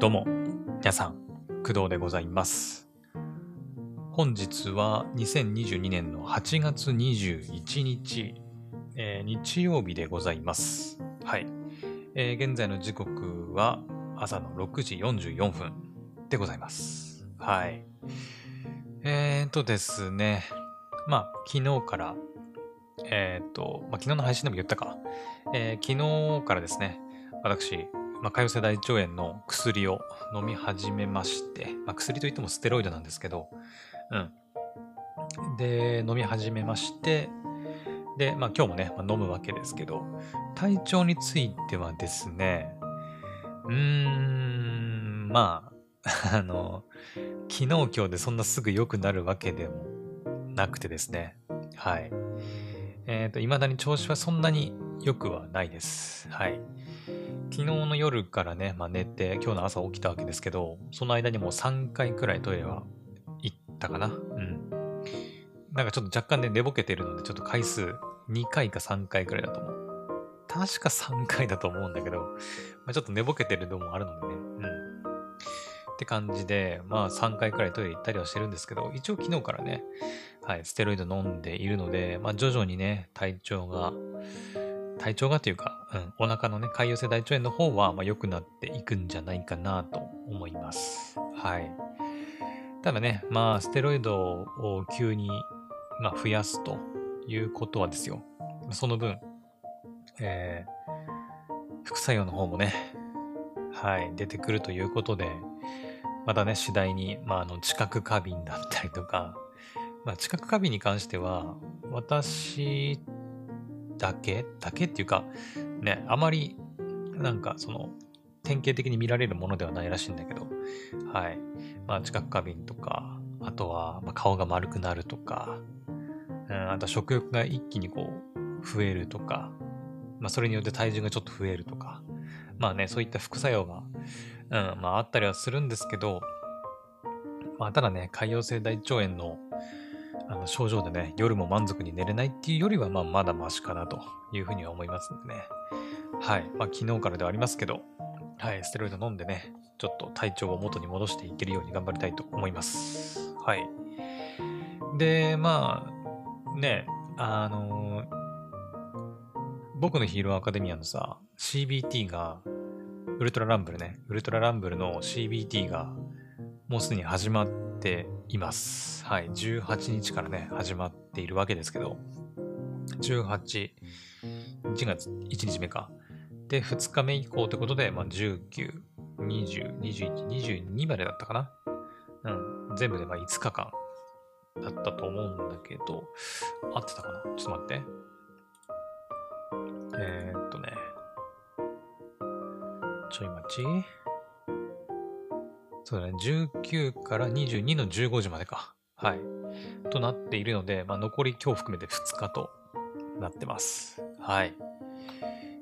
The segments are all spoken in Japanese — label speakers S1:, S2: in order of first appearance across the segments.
S1: どうも、皆さん、工藤でございます。本日は2022年の8月21日、えー日曜日でございます。はい。えー現在の時刻は朝の6時44分でございます。はい。えーとですね、まあ、昨日から、えーと、まあ、昨日の配信でも言ったか、えー昨日からですね、私、まあ、潰瘍性大腸炎の薬を飲み始めまして、まあ、薬といってもステロイドなんですけど、うん。で、飲み始めまして、で、まあ今日もね、まあ、飲むわけですけど、体調についてはですね、うーん、まあ、あの、昨日今日でそんなすぐ良くなるわけでもなくてですね、はい。えっ、と、未だに調子はそんなに良くはないです。はい。昨日の夜からね、まあ、寝て、今日の朝起きたわけですけど、その間にもう3回くらいトイレは行ったかな。うん。なんかちょっと若干ね、寝ぼけてるので、ちょっと回数2回か3回くらいだと思う。確か3回だと思うんだけど、まあ、ちょっと寝ぼけてるのもあるのでね。うん。って感じで、まあ3回くらいトイレ行ったりはしてるんですけど、一応昨日からね、はい、ステロイド飲んでいるので、まあ徐々にね、体調が、体調がというか、うん、お腹のね、潰瘍性大腸炎の方は、まあ、良くなっていくんじゃないかなと思います。はい。ただね、まあ、ステロイドを急に、まあ、増やすということはですよ。その分、えー、副作用の方もね、はい、出てくるということで、またね、次第に、まあ、あの、知覚過敏だったりとか、まあ、知覚過敏に関しては、私だけ？だけっていうか、ね、あまり、なんかその、典型的に見られるものではないらしいんだけど、はい。まあ、知覚過敏とか、あとは、ま、顔が丸くなるとか、うん、あとは食欲が一気にこう、増えるとか、まあ、それによって体重がちょっと増えるとか、まあね、そういった副作用が、うん、まあ、あったりはするんですけど、まあ、ただね、潰瘍性大腸炎のあの症状でね、夜も満足に寝れないっていうよりは、まあ、まだマシかなというふうには思いますんでね。はい。まあ、昨日からではありますけど、はい、ステロイド飲んでね、ちょっと体調を元に戻していけるように頑張りたいと思います。はい。で、まあ、ね、あの僕のヒーローアカデミアのさ、CBT が、ウルトラランブルね、ウルトラランブルの CBT が、もうすでに始まっています。はい。18日からね、始まっているわけですけど、18、1月1日目か。で、2日目以降ということで、まあ、19、20、21、22までだったかな。うん。全部でまあ5日間だったと思うんだけど、合ってたかな？ちょっと待って。えー、っとね。ちょい待ち。そうだね。19から22の15時までか。はい。となっているので、まあ、残り今日含めて2日となってます。はい。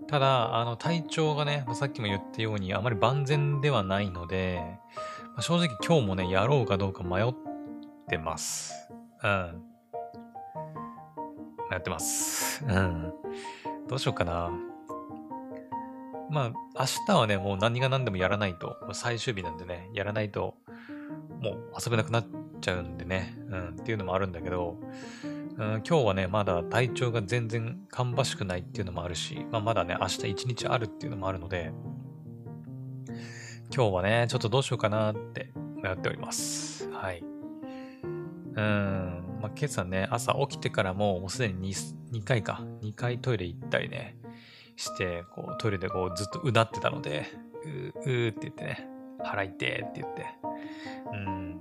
S1: ただ、あの、体調がね、さっきも言ったように、あまり万全ではないので、まあ正直今日もね、やろうかどうか迷ってます。うん。迷ってます。うん。どうしようかな。まあ、明日はね、もう何が何でもやらないと、最終日なんでね、やらないと、もう遊べなくなっちゃうんでね、うん、っていうのもあるんだけど、うん、今日はね、まだ体調が全然芳しくないっていうのもあるし、まあ、まだね、明日一日あるっていうのもあるので、今日はね、ちょっとどうしようかなって迷っております。はい。うん、まあ、今朝ね、朝起きてからも、もうすでに 2, 2回か、2回トイレ行ったりね、して、こう、トイレでこう、ずっとうなってたので、うー、うーって言ってね、腹痛いって言って、うん。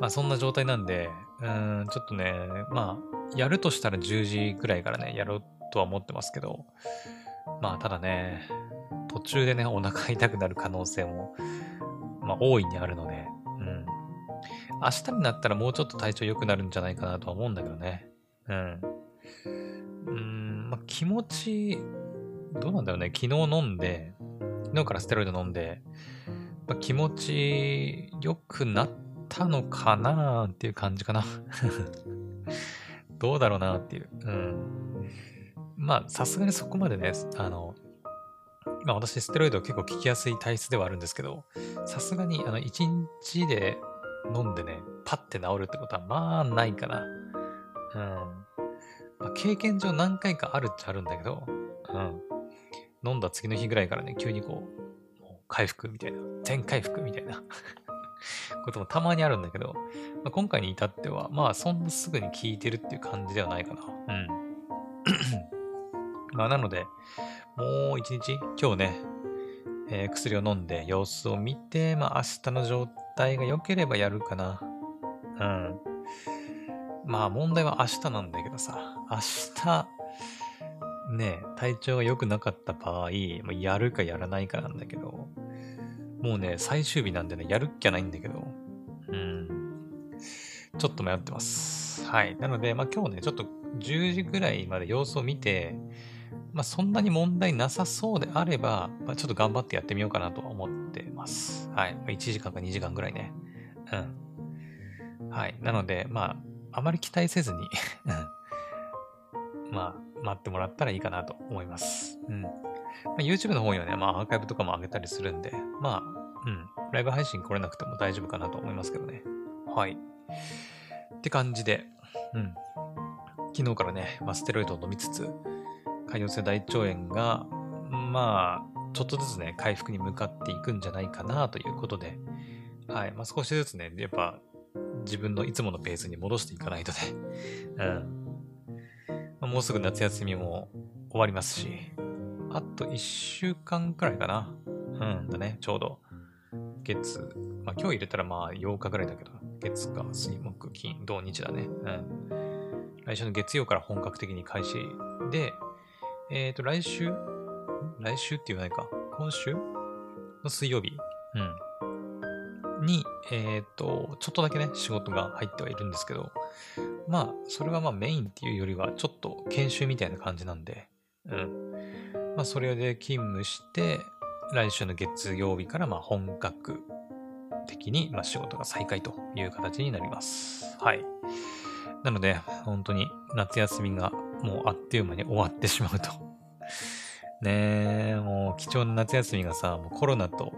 S1: まあそんな状態なんで、うん、ちょっとね、まあ、やるとしたら10時くらいからね、やろうとは思ってますけど、まあただね、途中でね、お腹痛くなる可能性も、まあ大いにあるので、うん。明日になったらもうちょっと体調良くなるんじゃないかなとは思うんだけどね。うん。うん、まあ気持ち、どうなんだろうね。昨日飲んで、昨日からステロイド飲んで、まあ、気持ち良くなったのかなっていう感じかな。どうだろうなっていう。うん。まあ、さすがにそこまでね、あの、まあ私ステロイド結構効きやすい体質ではあるんですけど、さすがにあの1日で飲んでね、パッて治るってことはまあないかな。うん。まあ、経験上何回かあるっちゃあるんだけど、うん。飲んだ次の日ぐらいからね、急にこう、もう回復みたいな、全回復みたいな こともたまにあるんだけど、まあ、今回に至っては、まあそんなすぐに効いてるっていう感じではないかな。うん。まあなので、もう一日、今日ね、えー、薬を飲んで様子を見て、まあ明日の状態が良ければやるかな。うん。まあ問題は明日なんだけどさ、明日、ね、体調が良くなかった場合、やるかやらないかなんだけど、もうね、最終日なんでね、やるっきゃないんだけど、うん。ちょっと迷ってます。はい。なので、まあ今日ね、ちょっと10時ぐらいまで様子を見て、まあそんなに問題なさそうであれば、まあ、ちょっと頑張ってやってみようかなと思ってます。はい。1時間か2時間ぐらいね。うん。はい。なので、まあ、あまり期待せずに まあ、待ってもらったらいいかなと思います。うん。まあ、YouTube の方にはね、まあアーカイブとかも上げたりするんで、まあ、うん、ライブ配信来れなくても大丈夫かなと思いますけどね。はい。って感じで、うん。昨日からね、まあ、ステロイドを飲みつつ、潰瘍性大腸炎が、まあ、ちょっとずつね、回復に向かっていくんじゃないかなということで、はい。まあ、少しずつね、やっぱ、自分のいつものペースに戻していかないとね、うん。もうすぐ夏休みも終わりますし、あと1週間くらいかな。うんだね、ちょうど。月、まあ今日入れたらまあ8日ぐらいだけど、月か水木金土日だね。うん。来週の月曜から本格的に開始で、えっ、ー、と来週？来週って言わないか。今週の水曜日？うん。に、えっ、ー、と、ちょっとだけね、仕事が入ってはいるんですけど、まあ、それはまあメインっていうよりは、ちょっと研修みたいな感じなんで、うん。まあ、それで勤務して、来週の月曜日からまあ本格的にまあ仕事が再開という形になります。はい。なので、本当に夏休みがもうあっという間に終わってしまうと。ねえ、もう貴重な夏休みがさ、もうコロナと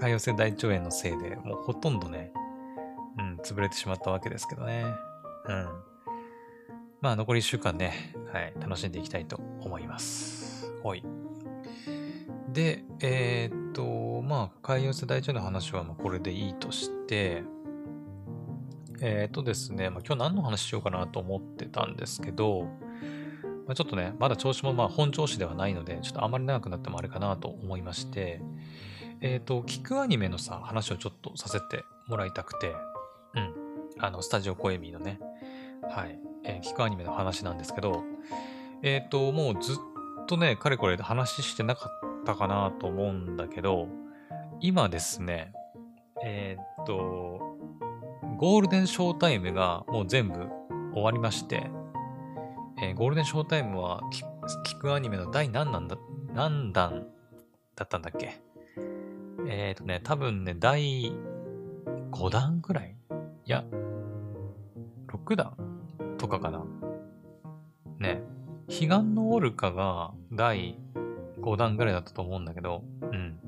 S1: 潰瘍性大腸炎のせいで、もうほとんどね、うん、潰れてしまったわけですけどね。うん。まあ残り1週間ね、はい、楽しんでいきたいと思います。はい。で、えー、っと、まあ、海洋世代中の話はまこれでいいとして、えー、っとですね、まあ、今日何の話しようかなと思ってたんですけど、まあ、ちょっとね、まだ調子もまあ本調子ではないので、ちょっとあまり長くなってもあれかなと思いまして、えっ、と、聞くアニメのさ、話をちょっとさせてもらいたくて、うん。あの、スタジオコエミーのね、はい、えー、聞くアニメの話なんですけど、えっ、と、もうずっとね、かれこれ話してなかったかなと思うんだけど、今ですね、えー、っと、ゴールデンショータイムがもう全部終わりまして、えー、ゴールデンショータイムは聞くアニメの第何弾だ、何弾だったんだっけ？えー、っとね、多分ね、第5弾くらい？いや、6弾とかかなね。彼岸のオルカが第5弾ぐらいだったと思うんだけど、うん。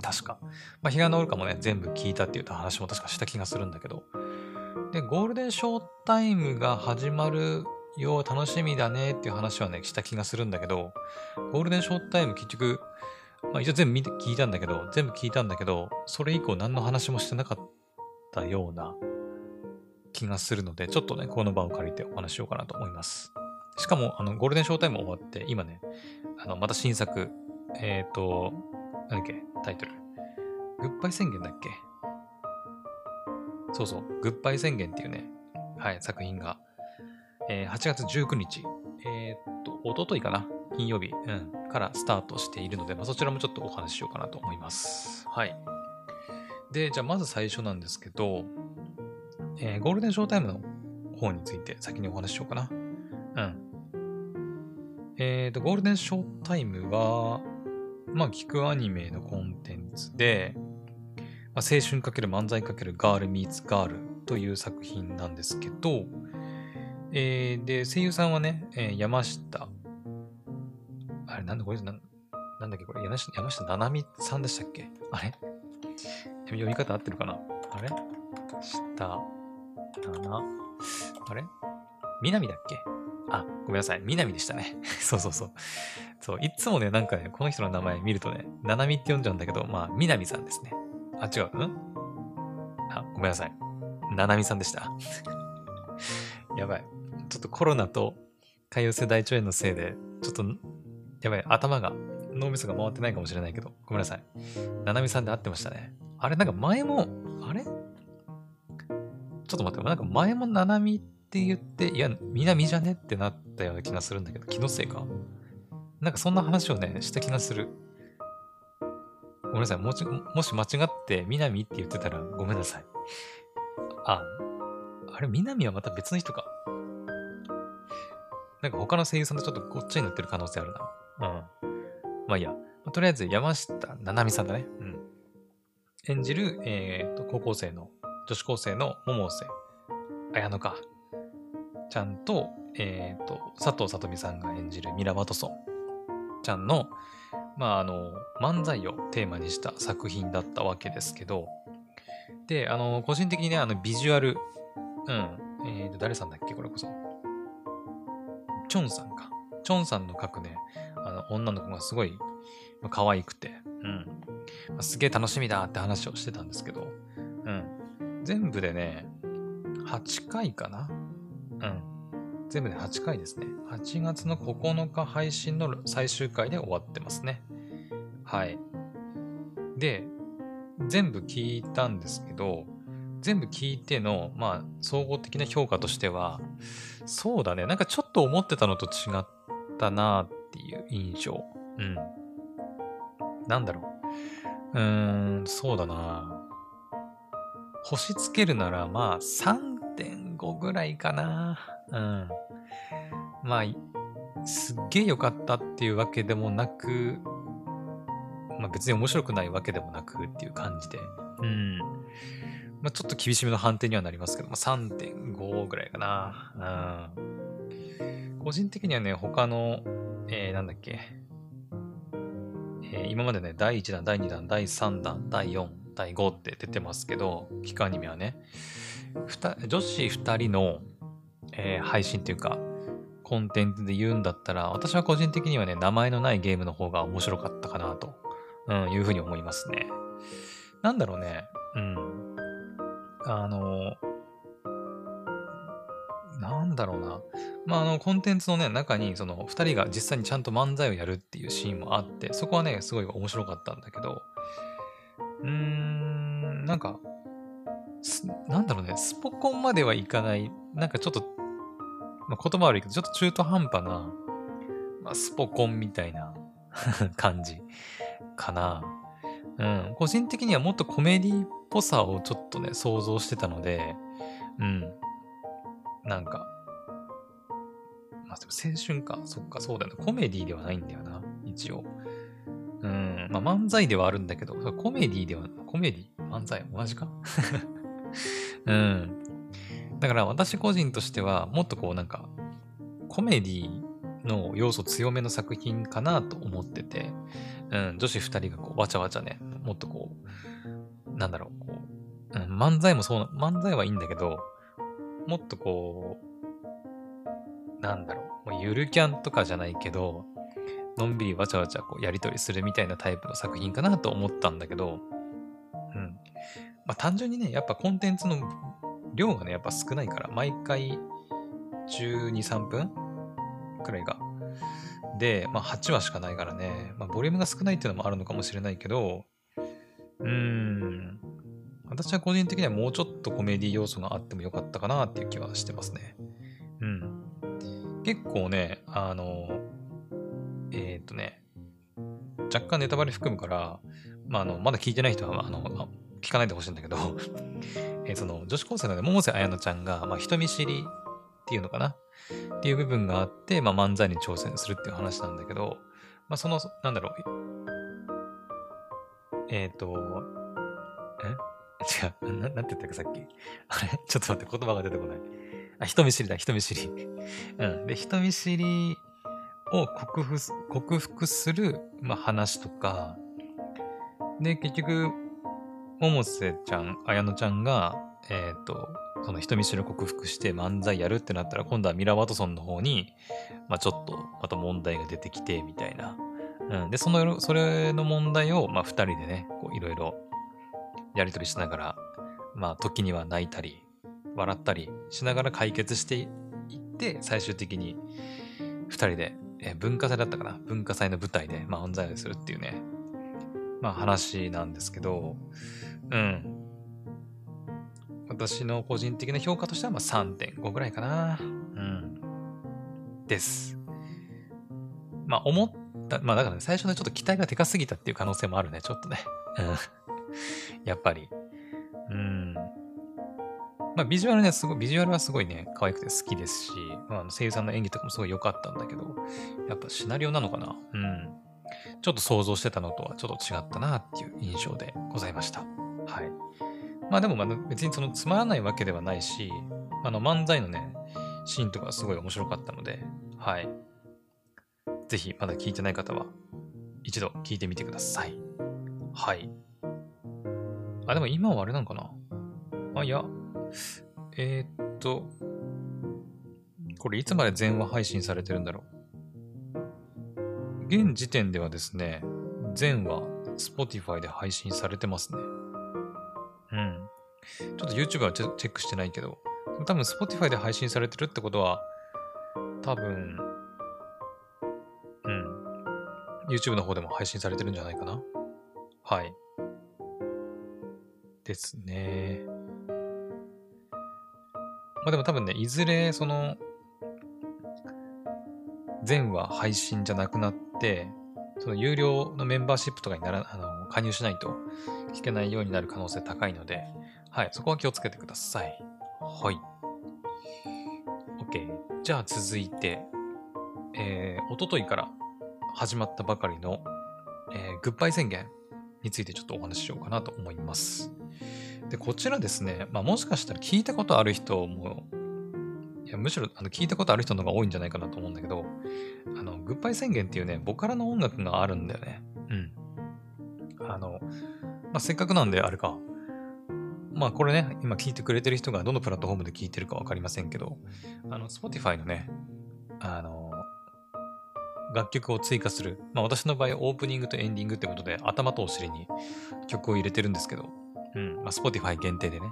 S1: 確か。まあ、彼岸のオルカもね、全部聞いたっていう話も確かした気がするんだけど。で、ゴールデンショータイムが始まるよう楽しみだねっていう話はね、した気がするんだけど、ゴールデンショータイム結局、まあ一応全部見て聞いたんだけど、全部聞いたんだけど、それ以降何の話もしてなかったような気がするので、ちょっとね、この場を借りてお話しようかなと思います。しかも、あの、ゴールデンショータイム終わって、今ね、あの、また新作、えっ、ー、と、なんだっけ、タイトル。グッバイ宣言だっけ？そうそう、グッバイ宣言っていうね、はい、作品が、えー、8月19日、えっ、ー、と、おとといかな？金曜日、うん、からスタートしているので、まあ、そちらもちょっとお話ししようかなと思います。はい。で、じゃあまず最初なんですけど、えー、ゴールデンショータイムの方について先にお話ししようかな。うん。えっ、ー、と、ゴールデンショータイムは、まあ、聞くアニメのコンテンツで、まあ、青春かける漫才かけるガールミーツガールという作品なんですけど、えー、で、声優さんはね、えー、山下、あれなんだこれなん、なんだっけこれ、山下山下七海さんでしたっけあれ？読み方合ってるかな？あれ？下、七、あれ？南だっけ？あ、ごめんなさい。南でしたね。そうそうそう。そう、いつもね、なんかね、この人の名前見るとね、七海って呼んじゃうんだけど、まあ、南さんですね。あ、違う。ん？あ、ごめんなさい。七海さんでした。やばい。ちょっとコロナと潰瘍性大腸炎のせいで、ちょっと、やばい。頭が、脳みそが回ってないかもしれないけど、ごめんなさい。七海さんで合ってましたね。あれ、なんか前も、ちょっと待って、なんか前も七海って言って、いや、南じゃねってなったような気がするんだけど、気のせいか？なんかそんな話をね、した気がする。ごめんなさい。もしもし間違って南って言ってたらごめんなさい。あ、あれ、南はまた別の人か？なんか他の声優さんとちょっとごっちゃになってる可能性あるな。うん。まあいいや。とりあえず山下七海さんだね。うん。演じる、えー、と高校生の、女子高生の百瀬綾乃か。ちゃんと、え、ー、と、佐藤さとみさんが演じるミラ・ワトソンちゃんの、まあ、あの、漫才をテーマにした作品だったわけですけど、で、あの、個人的にね、あの、ビジュアル、うん、え、ー、と、誰さんだっけ？これこそ。チョンさんか。チョンさんの描くね、あの、女の子がすごい可愛くて、うん。すげえ楽しみだって話をしてたんですけど、うん。全部でね、8回かな？うん。全部で8回ですね。8月の9日配信の最終回で終わってますね。はい。で、全部聞いたんですけど、全部聞いての、まあ、総合的な評価としては、そうだね、なんかちょっと思ってたのと違ったなっていう印象。うん。なんだろう。うーん、そうだな星つけるなら、まあ、3.5ぐらいかな。うん。まあ、すっげえ良かったっていうわけでもなく、まあ別に面白くないわけでもなくっていう感じで。うん。まあちょっと厳しめの判定にはなりますけど、まあ3.5ぐらいかな。うん。個人的にはね、他の、えー、なんだっけ。えー、今までね、第1弾、第2弾、第3弾、第4、第5って出てますけど、期間アニメはね、女子2人のえー、配信というか、コンテンツで言うんだったら、私は個人的にはね、名前のないゲームの方が面白かったかなと、うん、いうふうに思いますね。なんだろうね、うん。あの、なんだろうな。まあ、あの、コンテンツのね、中に、その、二人が実際にちゃんと漫才をやるっていうシーンもあって、そこはね、すごい面白かったんだけど、うーん、なんか、なんだろうね、スポコンまではいかない、なんかちょっとまあ、言葉悪いけど、ちょっと中途半端な、まあ、スポコンみたいな 感じかな。うん。個人的にはもっとコメディっぽさをちょっとね、想像してたので、うん。なんか、まあ、でも青春か。そっか、そうだよね。コメディではないんだよな、一応。うん。まあ、漫才ではあるんだけど、コメディでは、コメディ漫才？同じか？うん。だから私個人としてはもっとこうなんかコメディの要素強めの作品かなと思ってて、うん、女子二人がこうわちゃわちゃね、もっとこう、なんだろう、こう、うん、漫才もそうな、漫才はいいんだけど、もっとこう、なんだろう、もうゆるキャンとかじゃないけど、のんびりわちゃわちゃこうやりとりするみたいなタイプの作品かなと思ったんだけど、うん。まあ単純にね、やっぱコンテンツの量がね、やっぱ少ないから、毎回12、3分くらいが。で、まあ8話しかないからね、まあボリュームが少ないっていうのもあるのかもしれないけど、うーん、私は個人的にはもうちょっとコメディ要素があってもよかったかなっていう気はしてますね。うん。結構ね、あの、えっ、とね、若干ネタバレ含むから、まあ、あの、まだ聞いてない人は、あの、聞かないでほしいんだけど え、その女子高生のね、百瀬綾乃ちゃんが、まあ、人見知りっていうのかな？っていう部分があって、まあ、漫才に挑戦するっていう話なんだけど、まあ、その、なんだろう、えっ、ー、と、え？違うな、なんて言ったかさっき？あれ？ちょっと待って、言葉が出てこない。あ、人見知りだ、人見知り。うん。で、人見知りを克服す克服する、まあ、話とか、で、結局、百瀬ちゃん、綾乃ちゃんが、えっ、と、その人見知りを克服して漫才やるってなったら、今度はミラ・ワトソンの方に、まあ、ちょっと、また問題が出てきて、みたいな。うん。で、その、それの問題を、まあ、二人でね、こう、いろいろ、やりとりしながら、まあ、時には泣いたり、笑ったりしながら解決していって、最終的に、二人で、え文化祭だったかな？文化祭の舞台で、まあ、漫才をするっていうね、まあ、話なんですけど、うん。私の個人的な評価としてはまあ3.5ぐらいかな。うん。です。まあ思った、まあだからね、最初ね、ちょっと期待がでかすぎたっていう可能性もあるね、ちょっとね。うん。やっぱり。うん。まあビジュアルね、すごい、ビジュアルはすごいね、可愛くて好きですし、まあ、声優さんの演技とかもすごい良かったんだけど、やっぱシナリオなのかな？うん。ちょっと想像してたのとはちょっと違ったなっていう印象でございました。はい。まあでもまあ別にそのつまらないわけではないし、あの漫才のね、シーンとかすごい面白かったので、はい。ぜひまだ聞いてない方は一度聞いてみてください。はい。あ、でも今はあれなのかな？あ、いや、えー、っと、これいつまで全話配信されてるんだろう？現時点ではですね、全話 Spotify で配信されてますね。うん。ちょっと YouTube はチェックしてないけど、多分 Spotify で配信されてるってことは、多分、うん。YouTube の方でも配信されてるんじゃないかな？はい。ですね。まあでも多分ね、いずれその、全話配信じゃなくなって、その有料のメンバーシップとかになら、あの、加入しないと聞けないようになる可能性高いので、はい、そこは気をつけてください。はい。OK。じゃあ続いて、えー、おとといから始まったばかりの、えー、グッバイ宣言についてちょっとお話ししようかなと思います。で、こちらですね、まあもしかしたら聞いたことある人も、いやむしろあの聞いたことある人の方が多いんじゃないかなと思うんだけど、あの、グッバイ宣言っていうね、ボカラの音楽があるんだよね。うん。あの、まあ、せっかくなんであれか。まあこれね、今聞いてくれてる人がどのプラットフォームで聞いてるかわかりませんけど、あの、Spotify のね、あの、楽曲を追加する。まあ私の場合オープニングとエンディングってことで頭とお尻に曲を入れてるんですけど、うん、まあ Spotify 限定でね、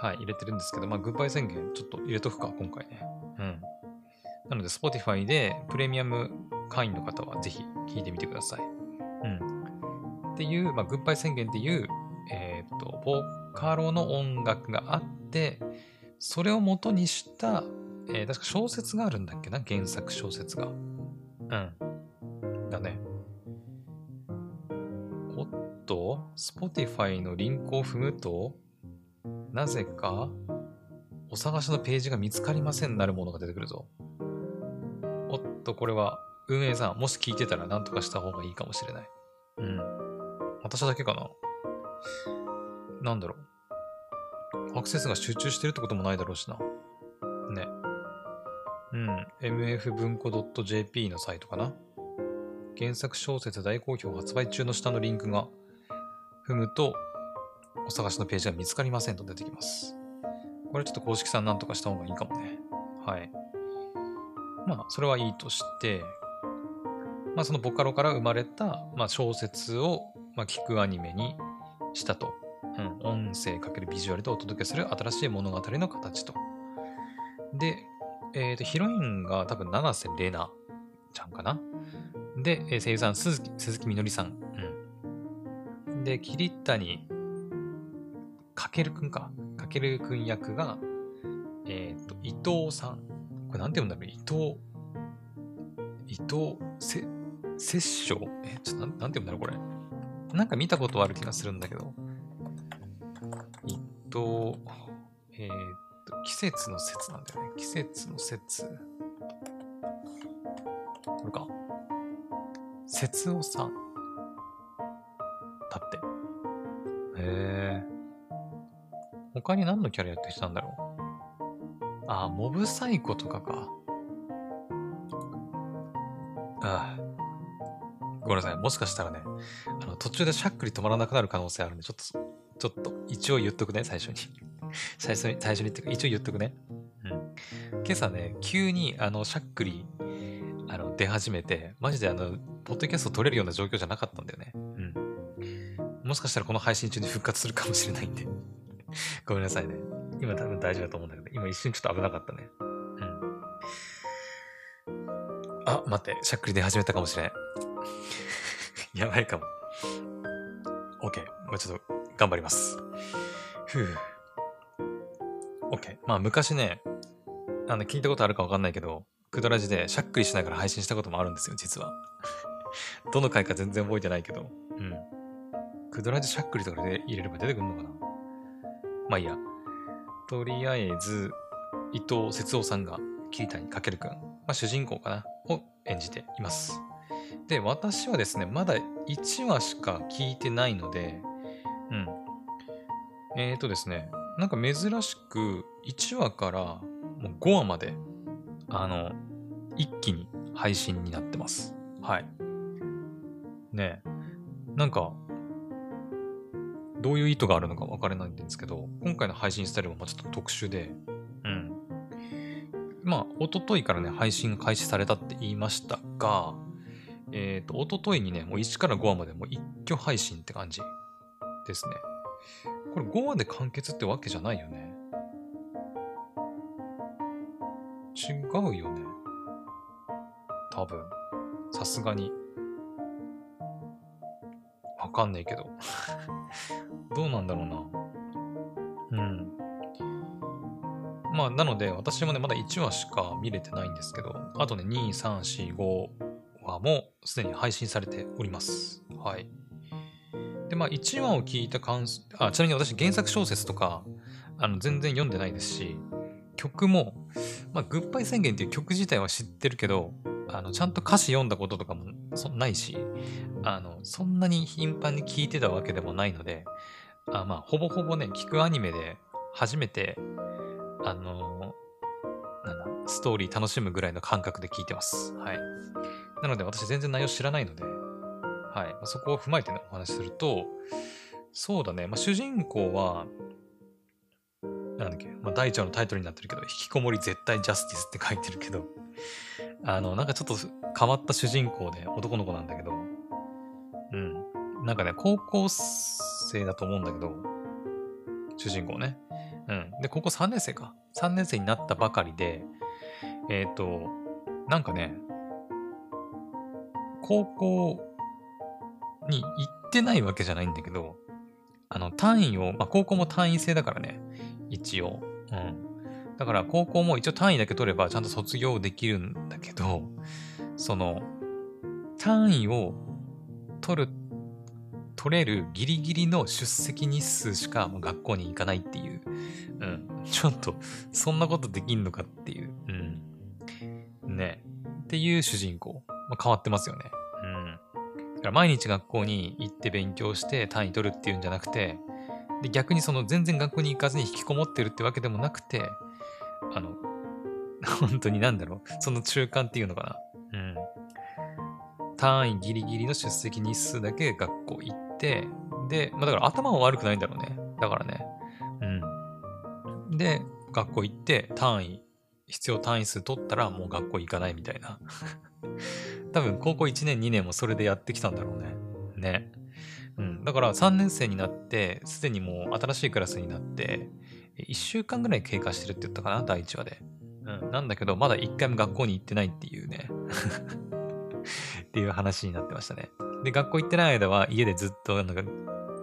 S1: はい、入れてるんですけど、まあグッバイ宣言ちょっと入れとくか、今回ね。うん。なので Spotify でプレミアム会員の方はぜひ聞いてみてください。うん。っていう、まあ、グッバイ宣言っていう、えっ、ー、と、ボカロの音楽があって、それを元にした、えー、確か小説があるんだっけな？原作小説が。うん。だね。と、Spotify のリンクを踏むと、なぜか、お探しのページが見つかりませんなるものが出てくるぞ。おっと、これは運営さん、もし聞いてたら何とかした方がいいかもしれない。うん。私だけかななんだろう。アクセスが集中してるってこともないだろうしな。ね。うん。mf 文庫 .jp のサイトかな。原作小説大好評発売中の下のリンクが踏むと、お探しのページが見つかりませんと出てきます。これちょっと公式さんなんとかした方がいいかもね。はい。まあ、それはいいとして、まあ、そのボカロから生まれた、まあ、小説をまあ、聞くアニメにしたと。うん、音声かけるビジュアルでお届けする新しい物語の形と。で、えっ、ー、と、ヒロインが多分七瀬玲奈ちゃんかな。で、声優さん、鈴木鈴木みのりさん。うん。で、桐谷かけるくんか。かけるくん役が、えっ、ー、と、伊藤さん。これなんて読うんだろう？伊藤、伊藤せ、摂政え、ちょっとなんなんて読うんだろうこれ。なんか見たことある気がするんだけど。えっと、えー、っと、季節の節なんだよね。季節の節。これか。節夫さん。だって。へえ。他に何のキャラやってきたんだろう？あ、モブサイコとかか。ああ。ごめんなさい。もしかしたらね、あの途中でしゃっくり止まらなくなる可能性あるんで、ちょっと、ちょっと、一応言っとくね、最初に。最初に、最初にっていうか、一応言っとくね。うん。今朝ね、急に、あの、しゃっくり、あの、出始めて、マジであの、ポッドキャスト撮れるような状況じゃなかったんだよね。もしかしたらこの配信中に復活するかもしれないんで ごめんなさいね。今多分大丈夫だと思うんだけど、今一瞬ちょっと危なかったね。うん。あ、待って、しゃっくり出始めたかもしれん。やばいかも。OK。もうちょっと頑張ります。ふぅ。OK。まあ昔ね、あの、聞いたことあるかわかんないけど、クドラジでしゃっくりしながら配信したこともあるんですよ、実は。どの回か全然覚えてないけど。クドラジしゃっくりとかで入れれば出てくるのかな？まあいいや。とりあえず、伊藤節夫さんが桐谷翔くん、まあ、主人公かな？を演じています。で、私はですね、まだ1話しか聞いてないので、うん。えーとですね、なんか珍しく1話からもう5話まで、あの、一気に配信になってます。はい。ねなんか、どういう意図があるのか分からないんですけど、今回の配信スタイルもちょっと特殊で、うん。まあ、おとといからね、配信が開始されたって言いましたが、えっ、ー、と、おとといにね、もう1から5話までもう一挙配信って感じですね。これ5話で完結ってわけじゃないよね。違うよね。多分。さすがに。わかんないけど。どうなんだろうな。うん。まあ、なので、私もね、まだ1話しか見れてないんですけど、あとね、2、3、4、5話もすでに配信されております。はい。で、まあ、1話を聞いた感想、あ、ちなみに私、原作小説とか、あの、全然読んでないですし、曲も、まあ、グッバイ宣言っていう曲自体は知ってるけど、あの、ちゃんと歌詞読んだこととかもそないし、あの、そんなに頻繁に聴いてたわけでもないので、あまあ、ほぼほぼね、聞くアニメで初めて、あのなんだ、ストーリー楽しむぐらいの感覚で聞いてます。はい。なので私全然内容知らないので、はい。そこを踏まえて、ね、お話しすると、そうだね、まあ、主人公は、なんだっけ、まあ、第一話のタイトルになってるけど、引きこもり絶対ジャスティスって書いてるけど、あの、なんかちょっと変わった主人公で男の子なんだけど、うん。なんかね、高校生だと思うんだけど、主人公ね。うん。で、高校3年生か。3年生になったばかりで、えっ、ー、と、なんかね、高校に行ってないわけじゃないんだけど、あの、単位を、まあ、高校も単位制だからね、一応。うん。だから高校も一応単位だけ取ればちゃんと卒業できるんだけど、その、単位を取る、取れるギリギリの出席日数しか学校に行かないっていう。うん。ちょっと、そんなことできんのかっていう。うん。ね。っていう主人公。まあ、変わってますよね。うん。だから毎日学校に行って勉強して単位取るっていうんじゃなくて、で逆にその全然学校に行かずに引きこもってるってわけでもなくて、あの、本当になんだろう、その中間っていうのかな。うん。単位ギリギリの出席日数だけ学校行って、で、まあだから頭は悪くないんだろうね。だからね。うん。で、学校行って単位、必要単位数取ったらもう学校行かないみたいな。多分高校1年2年もそれでやってきたんだろうね。ね。うん。だから3年生になって、すでにもう新しいクラスになって、1週間ぐらい経過してるって言ったかな、第1話で。うん。なんだけど、まだ1回も学校に行ってないっていうね。っていう話になってましたね。で、学校行ってない間は家でずっと、なんか、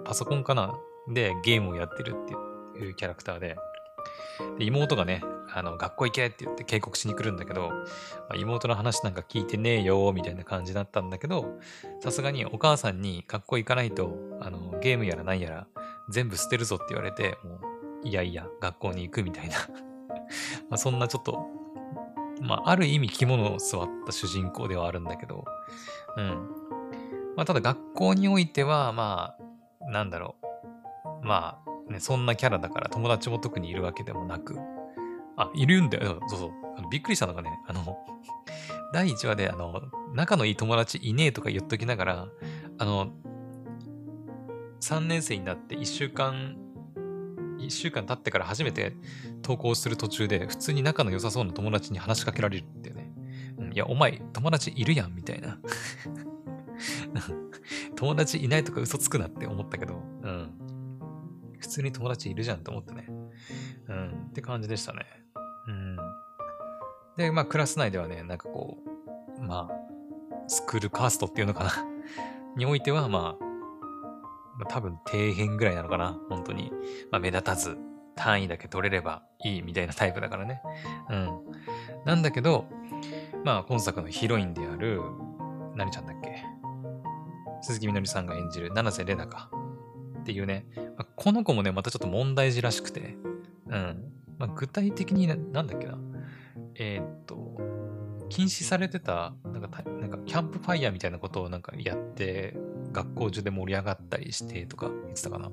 S1: パソコンかなでゲームをやってるっていうキャラクターで、で妹がね、あの、学校行けって言って警告しに来るんだけど、まあ、妹の話なんか聞いてねえよ、みたいな感じだったんだけど、さすがにお母さんに学校行かないと、あの、ゲームやら何やら全部捨てるぞって言われて、もう、いやいや、学校に行くみたいな まあそんなちょっと、まあ、ある意味着物を座った主人公ではあるんだけど、うん。まあ、ただ学校においては、まあ、なんだろう。まあ、ね、そんなキャラだから友達も特にいるわけでもなく、あ、いるんだよ。そうそう。あのびっくりしたのがね、あの、第1話で、あの、仲のいい友達いねえとか言っときながら、あの、3年生になって1週間、1週間経ってから初めて投稿する途中で、普通に仲の良さそうな友達に話しかけられるってね。うん、いや、お前、友達いるやん、みたいな。友達いないとか嘘つくなって思ったけど、うん。普通に友達いるじゃんと思ってね。うん。って感じでしたね。うん。で、まあ、クラス内ではね、なんかこう、まあ、スクールカーストっていうのかなにおいては、まあ、まあ、多分底辺ぐらいなのかな。本当に。まあ、目立たず、単位だけ取れればいいみたいなタイプだからね。うん。なんだけど、まあ、今作のヒロインである、何ちゃんだっけ？鈴木みのりさんが演じる七瀬玲奈か。っていうね、まあ、この子もね、またちょっと問題児らしくて、うん。まあ、具体的にな、なんだっけな。えー、っと、禁止されてた、なんか、なんかキャンプファイヤーみたいなことをなんかやって、学校中で盛り上がったりしてとか言ってたかな。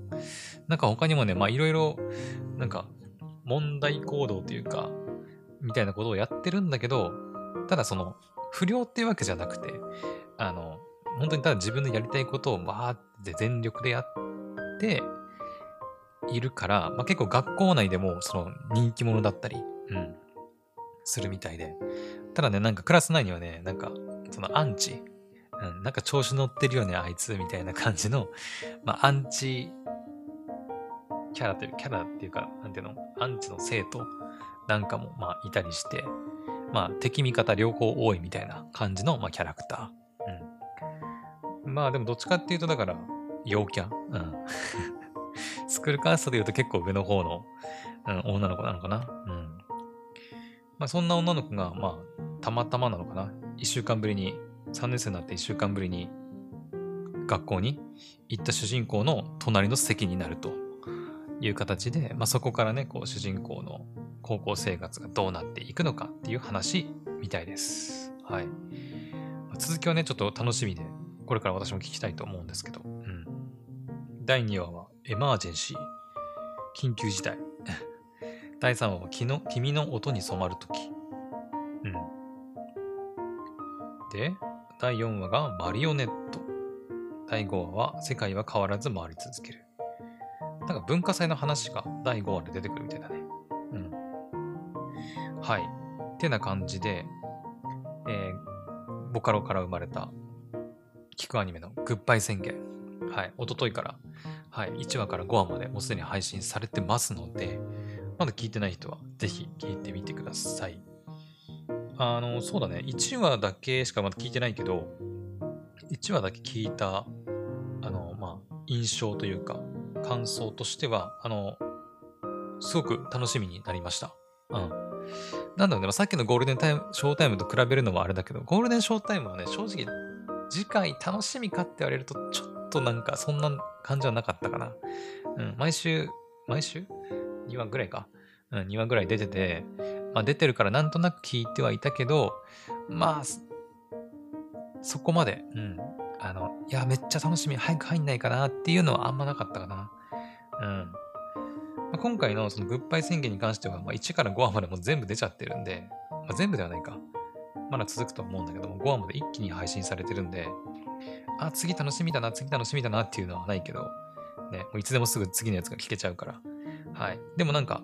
S1: なんか他にもね、まあいろいろ、なんか問題行動というか、みたいなことをやってるんだけど、ただその、不良っていうわけじゃなくて、あの、本当にただ自分のやりたいことをわーって全力でやっているから、まあ、結構学校内でもその人気者だったり、うん、するみたいで。ただね、なんかクラス内にはね、なんかそのアンチ、なんか調子乗ってるよね、あいつ、みたいな感じの、まあ、アンチキャラという、キャラっていうか、なんていうの、アンチの生徒なんかも、まあ、いたりして、まあ、敵味方両方多いみたいな感じの、まあ、キャラクター。うん。まあ、でもどっちかっていうと、だから、陽キャうん。スクールカーストで言うと結構上の方の、うん、女の子なのかなうん。まあ、そんな女の子が、まあ、たまたまなのかな一週間ぶりに、3年生になって一週間ぶりに学校に行った主人公の隣の席になるという形で、まあ、そこからね、こう主人公の高校生活がどうなっていくのかっていう話みたいです。はい。続きはね、ちょっと楽しみで、これから私も聞きたいと思うんですけど、うん。第2話は、エマージェンシー。緊急事態。第3話は、君の音に染まるとき。うん。で、第4話がマリオネット。第5話は世界は変わらず回り続ける。なんか文化祭の話が第5話で出てくるみたいだね。うん。はい。ってな感じで、えー、ボカロから生まれた、聞くアニメのグッバイ宣言。はい。おとといから、はい。1話から5話までもうすでに配信されてますので、まだ聞いてない人はぜひ聞いてみてください。あの、そうだね。1話だけしかまだ聞いてないけど、1話だけ聞いた、あの、まあ、印象というか、感想としては、あの、すごく楽しみになりました。うん。なんだろうね、まさっきのゴールデンタイム、ショータイムと比べるのもあれだけど、ゴールデンショータイムはね、正直、次回楽しみかって言われると、ちょっとなんか、そんな感じはなかったかな。うん、毎週、毎週 ?2 話ぐらいか。うん、2話ぐらい出てて、まあ、出てるからなんとなく聞いてはいたけど、まあ、そこまで、うん。あの、いや、めっちゃ楽しみ、早く入んないかなっていうのはあんまなかったかな。うん。まあ、今回のそのグッバイ宣言に関しては、まあ、1から5話までも全部出ちゃってるんで、まあ、全部ではないか。まだ続くと思うんだけども、5話まで一気に配信されてるんで、あ、次楽しみだな、次楽しみだなっていうのはないけど、ね、もういつでもすぐ次のやつが聞けちゃうから。はい。でもなんか、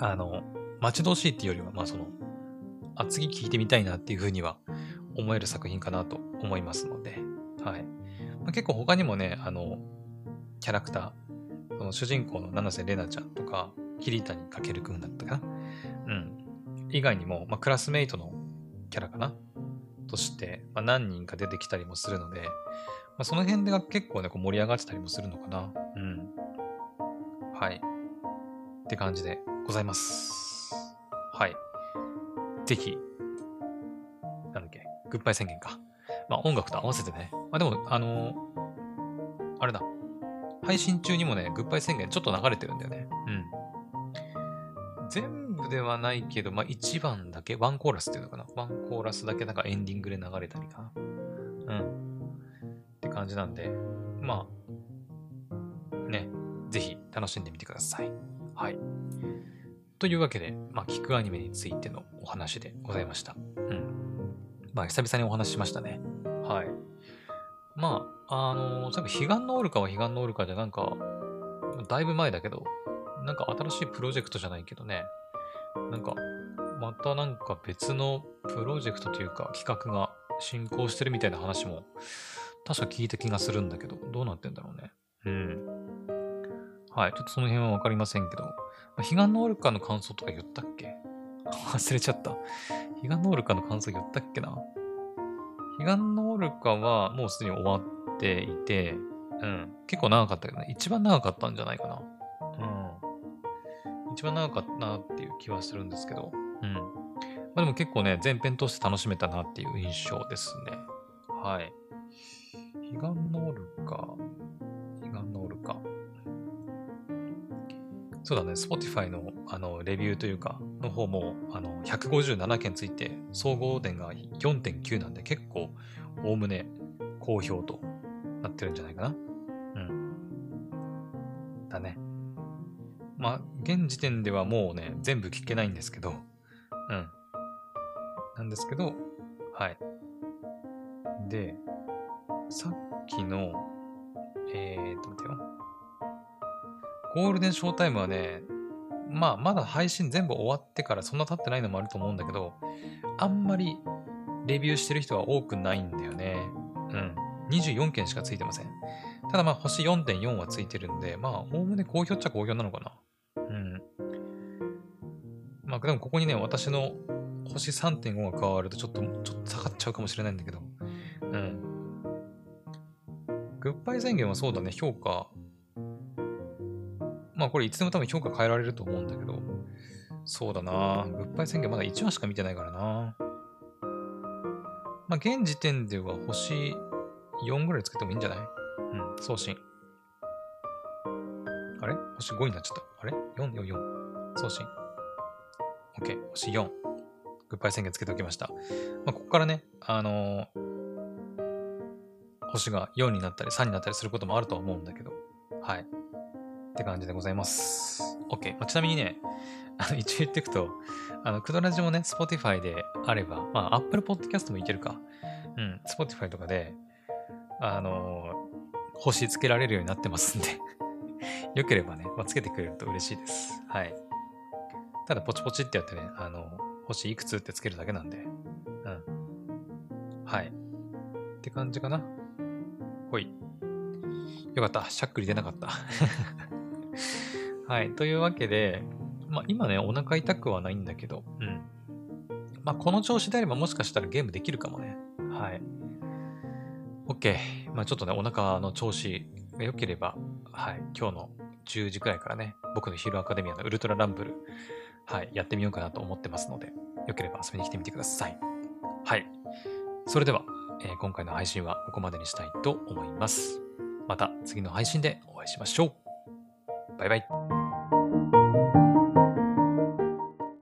S1: あの、待ち遠しいっていうよりは、まあその、あ、次聞いてみたいなっていうふうには思える作品かなと思いますので、はい。まあ、結構他にもね、あの、キャラクター、その主人公の七瀬玲奈ちゃんとか、桐谷翔くんだったかなうん。以外にも、まあ、クラスメイトのキャラかなとして、まあ、何人か出てきたりもするので、まあ、その辺でが結構ね、こう盛り上がってたりもするのかな。うん。はい。って感じでございます。はい。ぜひ、なんだっけ、グッバイ宣言か。まあ音楽と合わせてね。まあでも、あのー、あれだ。配信中にもね、グッバイ宣言ちょっと流れてるんだよね。うん。全部ではないけど、まあ1番だけ、ワンコーラスっていうのかな。ワンコーラスだけなんかエンディングで流れたりかな。うん。って感じなんで、まあ、ね、ぜひ楽しんでみてください。はい。というわけで、まあ、聞くアニメについてのお話でございました。うん。まあ、久々にお話ししましたね。はい。まあ、あのー、多分、彼岸のオルカは彼岸のオルカで、なんか、だいぶ前だけど、なんか新しいプロジェクトじゃないけどね、なんか、またなんか別のプロジェクトというか企画が進行してるみたいな話も確か聞いた気がするんだけど、どうなってんだろうね。うん。はい。ちょっとその辺はわかりませんけど、彼岸のオルカの感想とか言ったっけ？忘れちゃった。彼岸のオルカの感想言ったっけな？彼岸のオルカはもうすでに終わっていて、うん。結構長かったけどね。一番長かったんじゃないかな。うん。一番長かったなっていう気はするんですけど。うん。まあでも結構ね、前編として楽しめたなっていう印象ですね。はい。彼岸のオルカ。そうだね、Spotify のあのレビューというか、の方もあの157件ついて、総合点が4.9なんで、結構、おおむね好評となってるんじゃないかな。うん。だね。まあ、現時点ではもうね、全部聞けないんですけど、うん。なんですけど、はい。で、さっきの、えーと、待ってよ。ゴールデンショータイムはね、まあ、まだ配信全部終わってからそんな経ってないのもあると思うんだけど、あんまりレビューしてる人は多くないんだよね。うん。24件しかついてません。ただまあ、星4.4はついてるんで、まあ、おおむね好評っちゃ好評なのかな。うん。まあ、でもここにね、私の星3.5が加わるとちょっと、ちょっと下がっちゃうかもしれないんだけど、うん。グッバイ宣言はそうだね、評価。まあこれいつでも多分評価変えられると思うんだけど、そうだなグッバイ宣言まだ1話しか見てないからなまあ現時点では星4ぐらいつけてもいいんじゃない？うん、送信。あれ？星5になっちゃった。あれ ?4、4、4。送信。OK。星4。グッバイ宣言つけておきました。まあ、ここからね、あのー、星が4になったり3になったりすることもあるとは思うんだけど、はい。って感じでございます。OK。まあ、ちなみにね、あの 一応言っていくと、あの、クドラジもね、Spotify であれば、まあ、Apple Podcast もいけるか。うん、Spotify とかで、あのー、星つけられるようになってますんで よければね、まあ、つけてくれると嬉しいです。はい。ただ、ポチポチってやってね、あの、星いくつってつけるだけなんで、うん。はい。って感じかな。ほい。よかった。しゃっくり出なかった。はい。というわけで、まあ今ね、お腹痛くはないんだけど、うん。まあこの調子であればもしかしたらゲームできるかもね。はい。OK。まあちょっとね、お腹の調子が良ければ、はい。今日の10時くらいからね、僕のヒーローアカデミアのウルトラランブル、はい。やってみようかなと思ってますので、よければ遊びに来てみてください。はい。それでは、えー、今回の配信はここまでにしたいと思います。また次の配信でお会いしましょう。バイバイ。